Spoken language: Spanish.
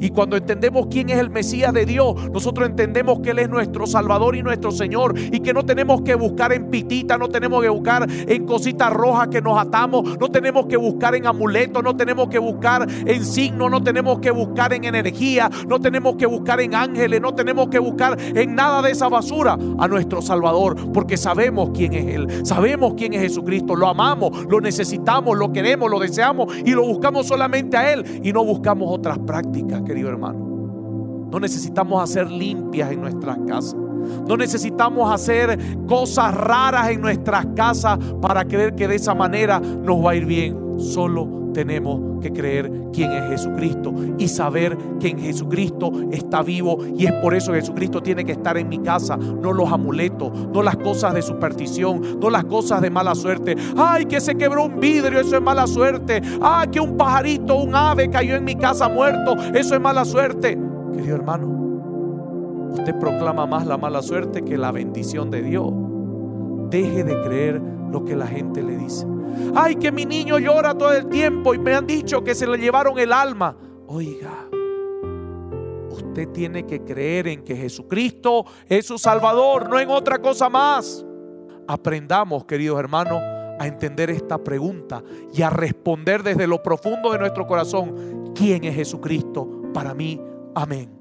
Y cuando entendemos quién es el Mesías de Dios, nosotros entendemos que Él es nuestro Salvador y nuestro Señor. Y que no tenemos que buscar en pitita, no tenemos que buscar en cositas rojas que nos atamos, no tenemos que buscar en amuletos, no tenemos que buscar en signos, no tenemos que buscar en energía, no tenemos que buscar en ángeles, no tenemos que buscar en nada de esa basura a nuestro Salvador, porque sabemos quién es Él, sabemos quién es Jesucristo, lo amamos, lo necesitamos, lo queremos, lo deseamos y lo buscamos solamente a Él y no buscamos otras prácticas, querido hermano. No necesitamos hacer limpias en nuestras casas. No necesitamos hacer cosas raras en nuestras casas para creer que de esa manera nos va a ir bien. Solo tenemos que creer quién es Jesucristo y saber que en Jesucristo está vivo y es por eso Jesucristo tiene que estar en mi casa, no los amuletos, no las cosas de superstición, no las cosas de mala suerte. Ay, que se quebró un vidrio, eso es mala suerte. Ay, que un pajarito, un ave cayó en mi casa muerto, eso es mala suerte. Querido hermano, usted proclama más la mala suerte que la bendición de Dios. Deje de creer lo que la gente le dice. Ay, que mi niño llora todo el tiempo y me han dicho que se le llevaron el alma. Oiga, usted tiene que creer en que Jesucristo es su Salvador, no en otra cosa más. Aprendamos, queridos hermanos, a entender esta pregunta y a responder desde lo profundo de nuestro corazón, ¿quién es Jesucristo para mí? Amén.